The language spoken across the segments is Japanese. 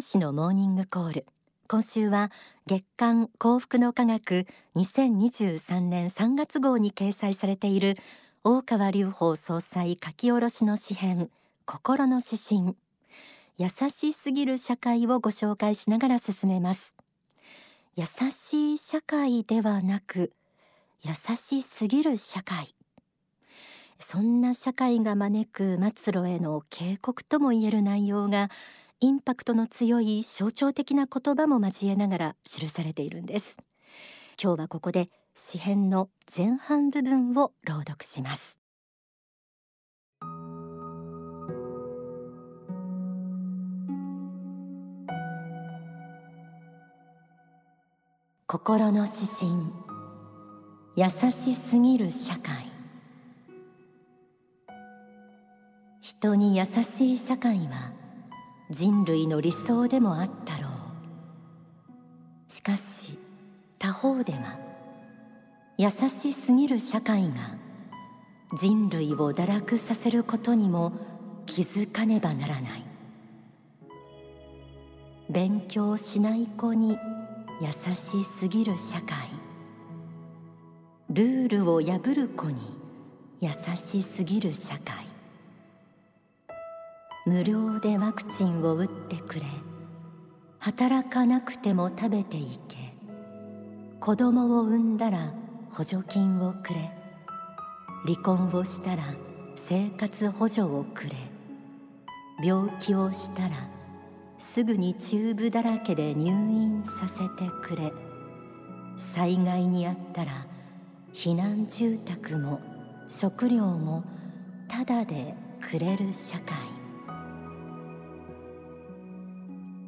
天使のモーニングコール。今週は月刊幸福の科学2023年3月号に掲載されている大川隆法総裁書き下ろしの詩編心の指針。優しすぎる社会をご紹介しながら進めます。優しい社会ではなく優しすぎる社会。そんな社会が招く末路への警告ともいえる内容がインパクトの強い象徴的な言葉も交えながら記されているんです。今日はここで詩編の前半部分を朗読します。心の指針。優しすぎる社会。人に優しい社会は人類の理想でもあったろう。しかし他方では優しすぎる社会が人類を堕落させることにも気づかねばならない。勉強しない子に優しすぎる社会。ルールを破る子に優しすぎる社会。無料でワクチンを打ってくれ。働かなくても食べていけ。子供を産んだら補助金をくれ。離婚をしたら生活補助をくれ。病気をしたらすぐにチューブだらけで入院させてくれ。災害にあったら避難住宅も食料もただでくれる社会。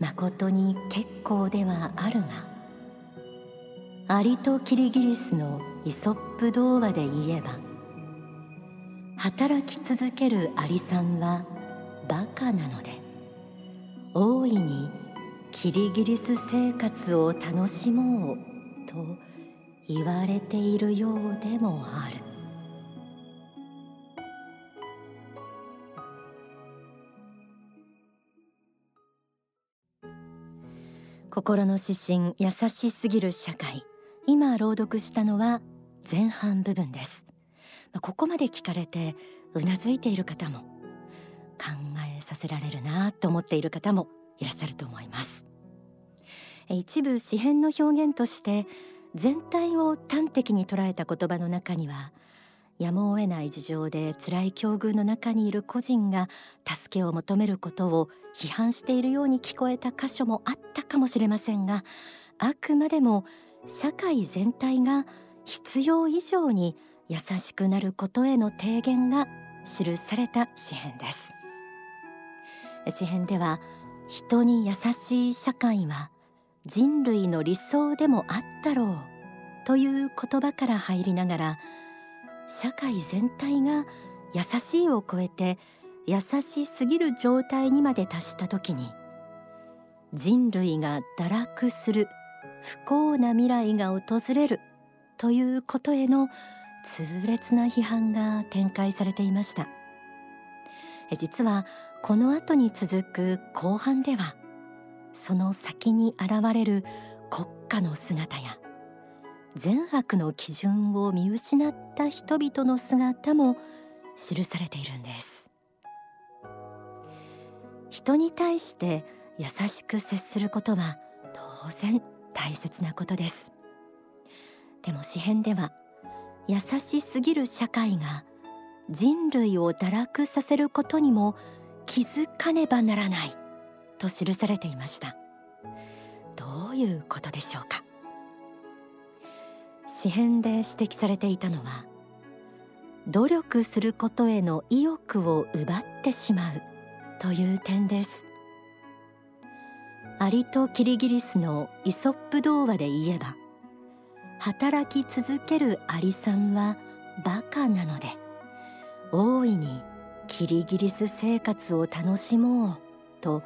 まことに結構ではあるがアリとキリギリスのイソップ童話で言えば働き続けるアリさんはバカなので大いにキリギリス生活を楽しもうと言われているようでもある。心の指針優しすぎる社会。今朗読したのは前半部分です。ここまで聞かれてうなずいている方も考えさせられるなと思っている方もいらっしゃると思います。一部詩編の表現として全体を端的に捉えた言葉の中にはやむを得ない事情で辛い境遇の中にいる個人が助けを求めることを批判しているように聞こえた箇所もあったかもしれませんがあくまでも社会全体が必要以上に優しくなることへの提言が記された詩編です。詩編では人に優しい社会は人類の理想でもあったろうという言葉から入りながら社会全体が優しいを超えて優しすぎる状態にまで達した時に人類が堕落する不幸な未来が訪れるということへの痛烈な批判が展開されていました。実はこの後に続く後半ではその先に現れる国家の姿や善悪の基準を見失った人々の姿も記されているんです。人に対して優しく接することは当然大切なことです。でも詩編では優しすぎる社会が人類を堕落させることにも気づかねばならないと記されていました。どういうことでしょうか？詩編で指摘されていたのは努力することへの意欲を奪ってしまうという点です。アリとキリギリスのイソップ童話で言えば働き続けるアリさんはバカなので大いにキリギリス生活を楽しもうと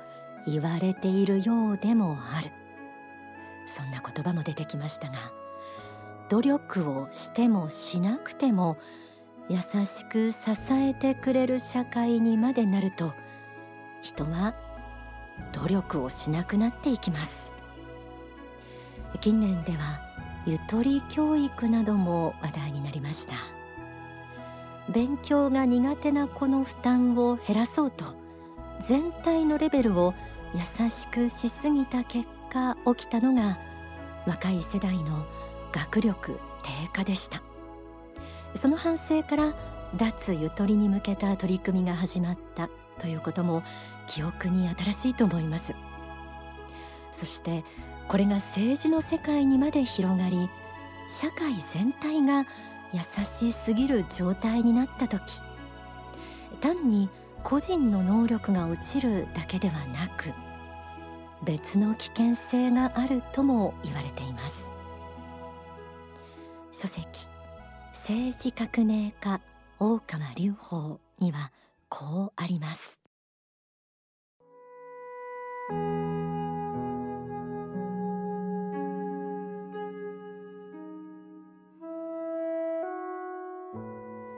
言われているようでもある。そんな言葉も出てきましたが努力をしてもしなくても優しく支えてくれる社会にまでなると人は努力をしなくなっていきます。近年ではゆとり教育なども話題になりました。勉強が苦手な子の負担を減らそうと全体のレベルを優しくしすぎた結果起きたのが若い世代の学力低下でした。その反省から脱ゆとりに向けた取り組みが始まったということも記憶に新しいと思います。そしてこれが政治の世界にまで広がり社会全体が優しすぎる状態になった時単に個人の能力が落ちるだけではなく別の危険性があるとも言われています。書籍政治革命家大川隆法にはこうあります。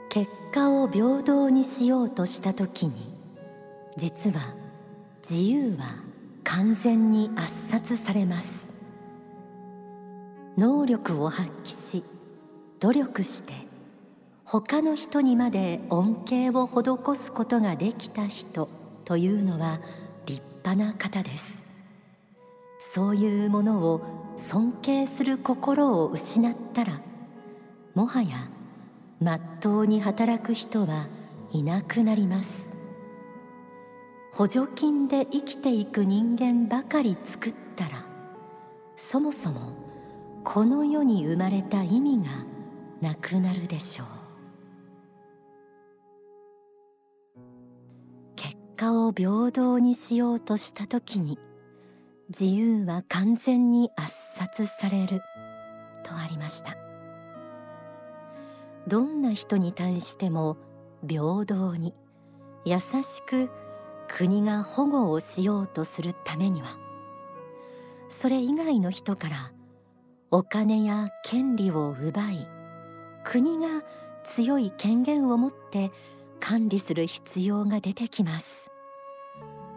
結果を平等にしようとした時に実は自由は完全に圧殺されます。能力を発揮し努力して他の人にまで恩恵を施すことができた人というのは立派な方です。そういうものを尊敬する心を失ったらもはやまっとうに働く人はいなくなります。補助金で生きていく人間ばかり作ったらそもそもこの世に生まれた意味がなくなるでしょう。果を平等にしようとした時に自由は完全に圧殺されるとありました。どんな人に対しても平等に優しく国が保護をしようとするためにはそれ以外の人からお金や権利を奪い国が強い権限を持って管理する必要が出てきます。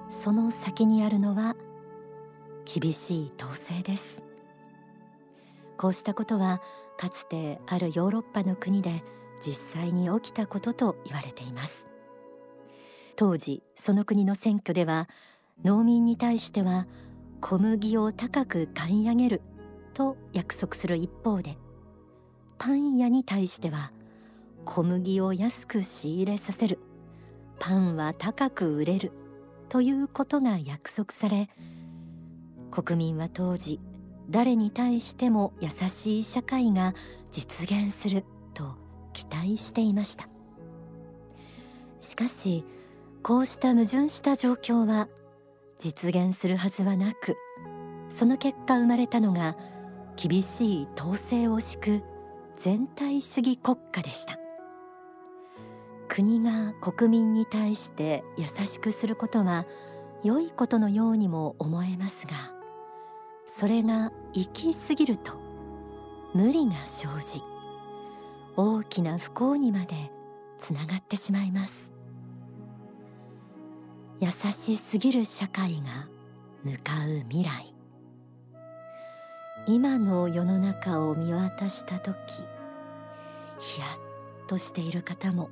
その先にあるのは厳しい統制です。こうしたことはかつてあるヨーロッパの国で実際に起きたことと言われています。当時その国の選挙では農民に対しては小麦を高く買い上げると約束する一方でパン屋に対しては小麦を安く仕入れさせる。パンは高く売れる。ということが約束され国民は当時誰に対しても優しい社会が実現すると期待していました。しかしこうした矛盾した状況は実現するはずはなくその結果生まれたのが厳しい統制を敷く全体主義国家でした。国が国民に対して優しくすることは良いことのようにも思えますがそれが行き過ぎると無理が生じ大きな不幸にまでつながってしまいます。優しすぎる社会が向かう未来。今の世の中を見渡した時ヒヤッとしている方も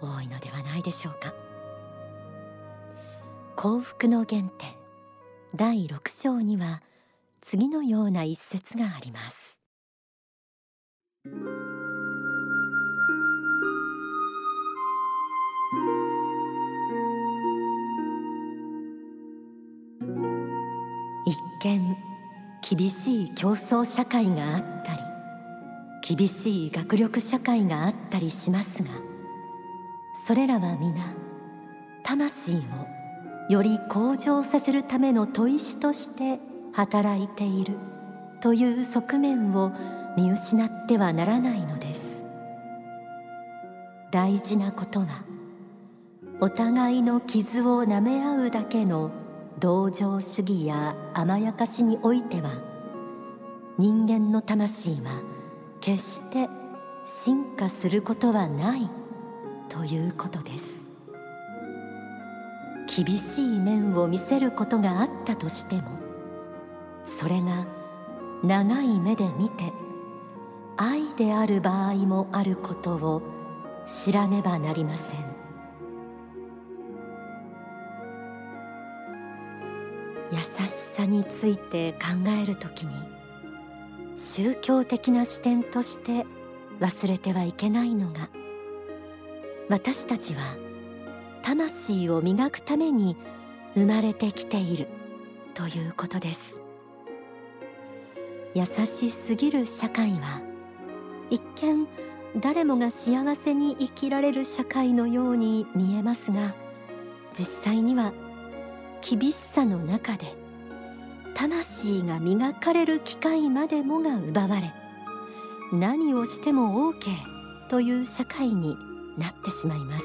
多いのではないでしょうか。幸福の原点第6章には次のような一節があります。一見厳しい競争社会があったり厳しい学力社会があったりしますがそれらは皆魂をより向上させるための砥石として働いているという側面を見失ってはならないのです。大事なことはお互いの傷を舐め合うだけの同情主義や甘やかしにおいては人間の魂は決して進化することはない。ということです。厳しい面を見せることがあったとしてもそれが長い目で見て愛である場合もあることを知らねばなりません。優しさについて考えるときに宗教的な視点として忘れてはいけないのが私たちは魂を磨くために生まれてきているということです。優しすぎる社会は一見誰もが幸せに生きられる社会のように見えますが実際には厳しさの中で魂が磨かれる機会までもが奪われ何をしても OK という社会になってしまいます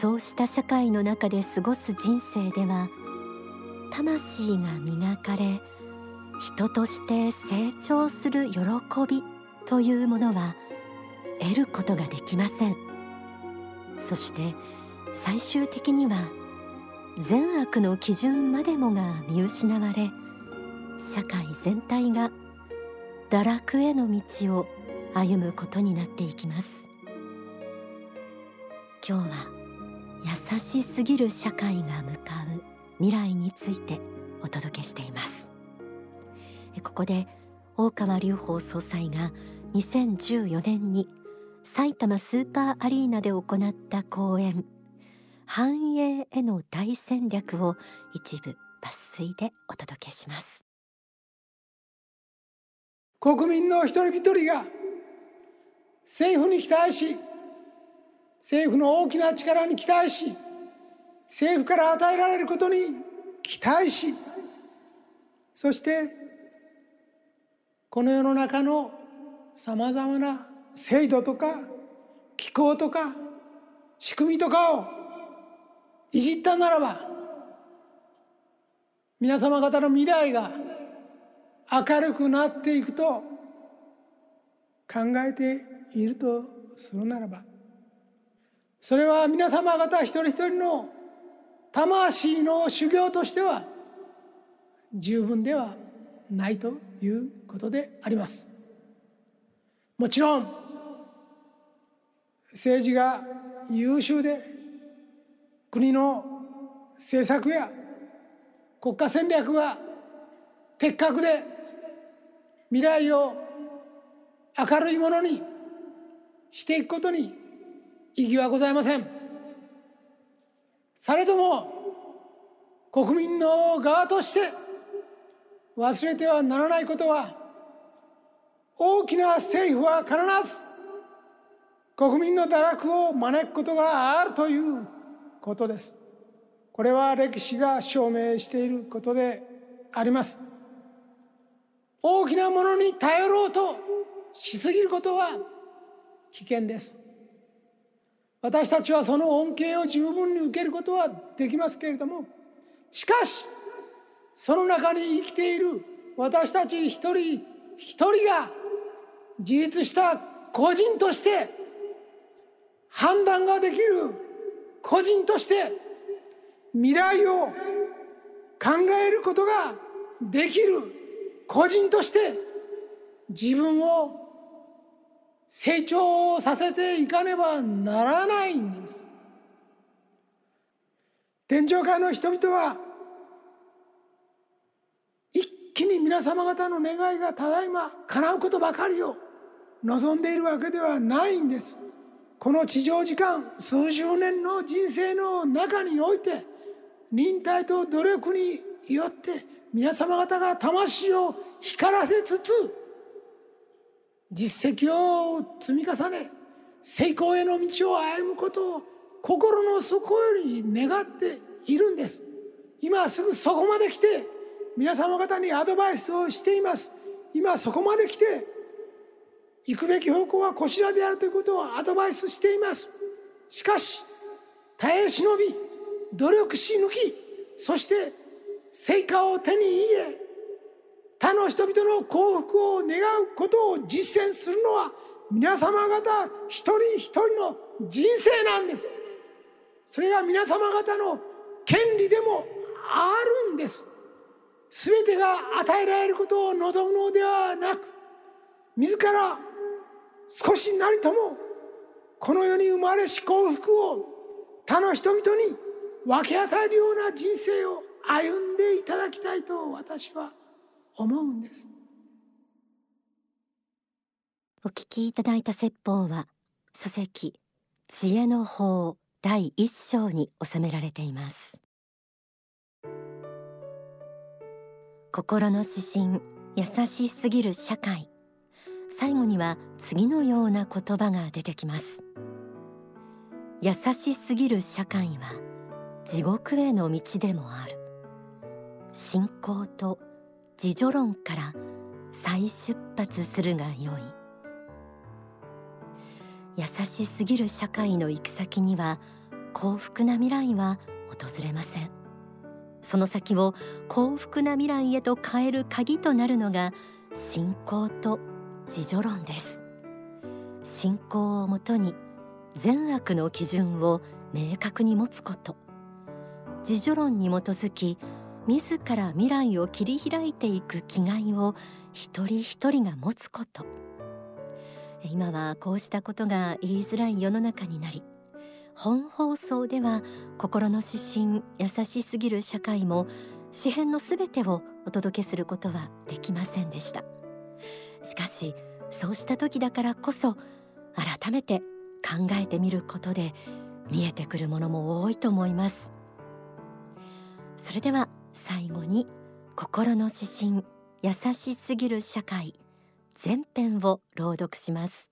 そうした社会の中で過ごす人生では魂が磨かれ人として成長する喜びというものは得ることができません。そして最終的には善悪の基準までもが見失われ社会全体が堕落への道を歩むことになっていきます。今日は優しすぎる社会が向かう未来についてお届けしています。ここで大川隆法総裁が2014年に埼玉スーパーアリーナで行った講演繁栄への大戦略を一部抜粋でお届けします。国民の一人一人が政府に期待し政府の大きな力に期待し政府から与えられることに期待しそしてこの世の中のさまざまな制度とか機構とか仕組みとかをいじったならば皆様方の未来が明るくなっていくと考えているとするならばそれは皆様方一人一人の魂の修行としては十分ではないということであります。もちろん政治が優秀で国の政策や国家戦略が的確で未来を明るいものにしていくことに意義はございません。されども国民の側として忘れてはならないことは大きな政府は必ず国民の堕落を招くことがあるということです。これは歴史が証明していることであります。大きなものに頼ろうとしすぎることは危険です。私たちはその恩恵を十分に受けることはできますけれどもしかしその中に生きている私たち一人一人が自立した個人として判断ができる個人として未来を考えることができる個人として自分を成長させていかねばならないんです。天上界の人々は一気に皆様方の願いがただいま叶うことばかりを望んでいるわけではないんです。この地上時間数十年の人生の中において忍耐と努力によって皆様方が魂を光らせつつ実績を積み重ね成功への道を歩むことを心の底より願っているんです。今すぐそこまで来て皆様方にアドバイスをしています。今そこまで来て行くべき方向はこちらであるということをアドバイスしています。しかし耐え忍び努力し抜きそして成果を手に入れ他の人々の幸福を願うことを実践するのは皆様方一人一人の人生なんです。それが皆様方の権利でもあるんです。全てが与えられることを望むのではなく自ら少しなりともこの世に生まれし幸福を他の人々に分け与えるような人生を歩んでいただきたいと私は思思うんです。お聞きいただいた説法は書籍知恵の法第一章に収められています。心の指針優しすぎる社会。最後には次のような言葉が出てきます。優しすぎる社会は地獄への道でもある。信仰と自助論から再出発するがよい。優しすぎる社会の行く先には幸福な未来は訪れません。その先を幸福な未来へと変える鍵となるのが信仰と自助論です。信仰をもとに善悪の基準を明確に持つこと。自助論に基づき自ら未来を切り開いていく気概を一人一人が持つこと。今はこうしたことが言いづらい世の中になり本放送では心の指針優しすぎる社会も詩編のすべてをお届けすることはできませんでした。しかしそうした時だからこそ改めて考えてみることで見えてくるものも多いと思います。それでは最後に心の指針優しすぎる社会前編を朗読します。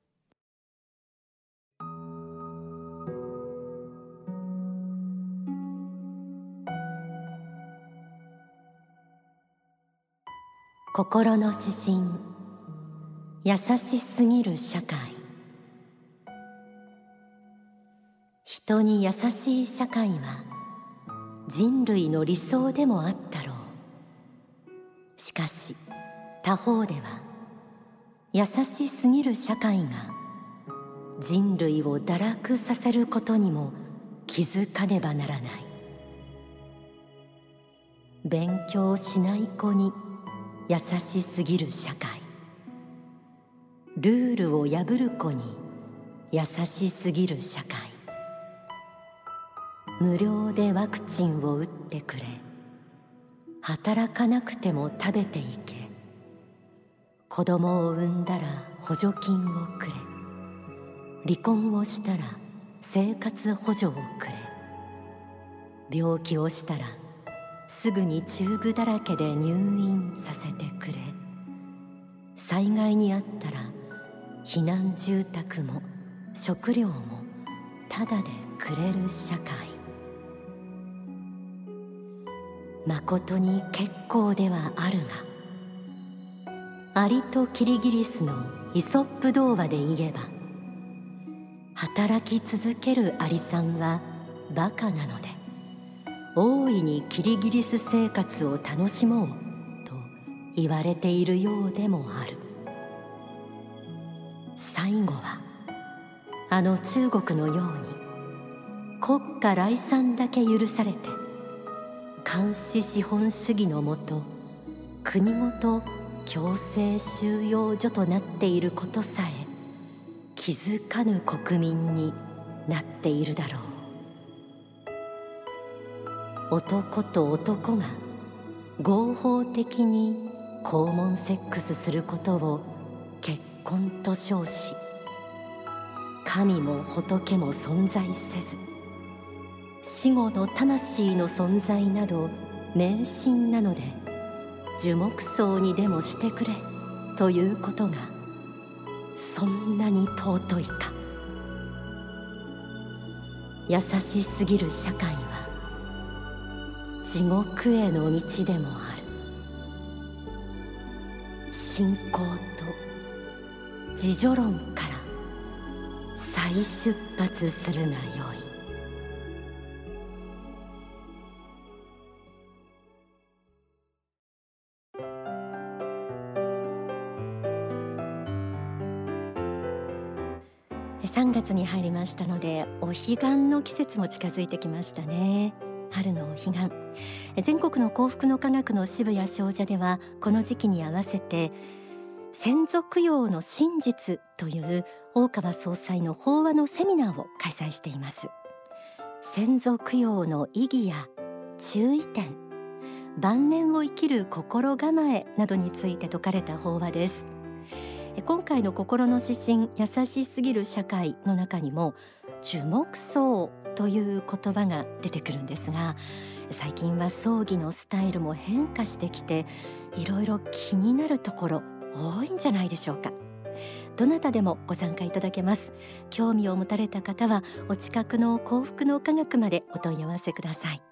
心の指針優しすぎる社会。人に優しい社会は人類の理想でもあったろう。しかし他方では優しすぎる社会が人類を堕落させることにも気づかねばならない。勉強しない子に優しすぎる社会。ルールを破る子に優しすぎる社会。無料でワクチンを打ってくれ。働かなくても食べていけ。子供を産んだら補助金をくれ。離婚をしたら生活補助をくれ。病気をしたらすぐにチューブだらけで入院させてくれ。災害にあったら避難住宅も食料もただでくれる社会。まことに結構ではあるがアリとキリギリスのイソップ童話で言えば働き続けるアリさんはバカなので大いにキリギリス生活を楽しもうと言われているようでもある。最後はあの中国のように国家来産だけ許されて監視資本主義のもと国ごと強制収容所となっていることさえ気づかぬ国民になっているだろう。男と男が合法的に肛門セックスすることを結婚と称し神も仏も存在せず死後の魂の存在など迷信なので樹木葬にでもしてくれということがそんなに尊いか。優しすぎる社会は地獄への道でもある。信仰と自助論から再出発するがよい。3月に入りましたのでお彼岸の季節も近づいてきましたね。春のお彼岸。全国の幸福の科学の支部や商社ではこの時期に合わせて先祖供養の真実という大川総裁の法話のセミナーを開催しています。先祖供養の意義や注意点晩年を生きる心構えなどについて説かれた法話です。今回の心の指針優しすぎる社会の中にも樹木葬という言葉が出てくるんですが最近は葬儀のスタイルも変化してきていろいろ気になるところ多いんじゃないでしょうか。どなたでもご参加いただけます。興味を持たれた方はお近くの幸福の科学までお問い合わせください。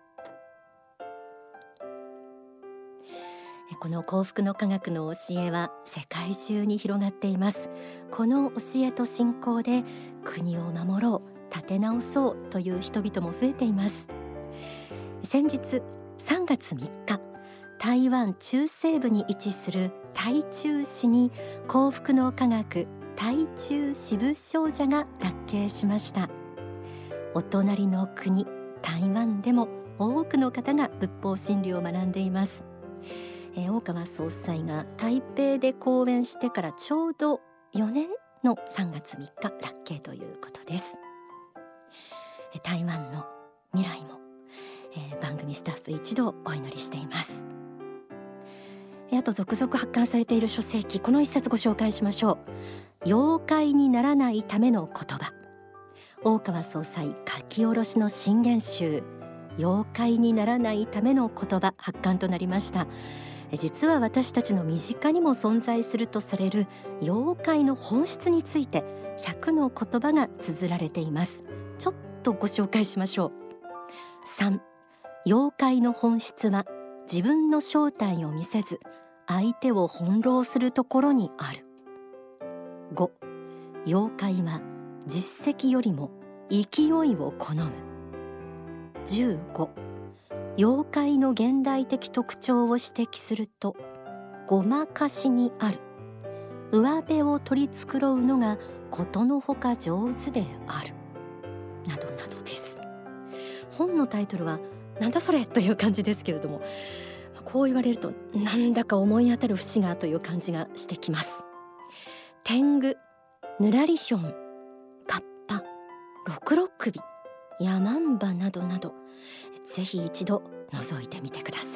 この幸福の科学の教えは世界中に広がっています。この教えと信仰で国を守ろう立て直そうという人々も増えています。先日3月3日台湾中西部に位置する台中市に幸福の科学台中支部少女が脱慶しました。お隣の国台湾でも多くの方が仏法真理を学んでいます。えー、大川総裁が台北で講演してからちょうど4年の3月3日脱慶ということです。台湾の未来も、えー、番組スタッフ一同お祈りしています。あと続々発刊されている書籍この一冊ご紹介しましょう。妖怪にならないための言葉。大川総裁書き下ろしの新言集。妖怪にならないための言葉発刊となりました。実は私たちの身近にも存在するとされる妖怪の本質について100の言葉が綴られています。ちょっとご紹介しましょう。3妖怪の本質は自分の正体を見せず相手を翻弄するところにある。5妖怪は実績よりも勢いを好む。15妖怪の現代的特徴を指摘するとごまかしにある。上辺を取り繕うのがことのほか上手である。などなどです。本のタイトルはなんだそれという感じですけれどもこう言われるとなんだか思い当たる節がという感じがしてきます。天狗ぬらりひょんカッパ六六首ヤマンバなどなどぜひ一度覗いてみてください。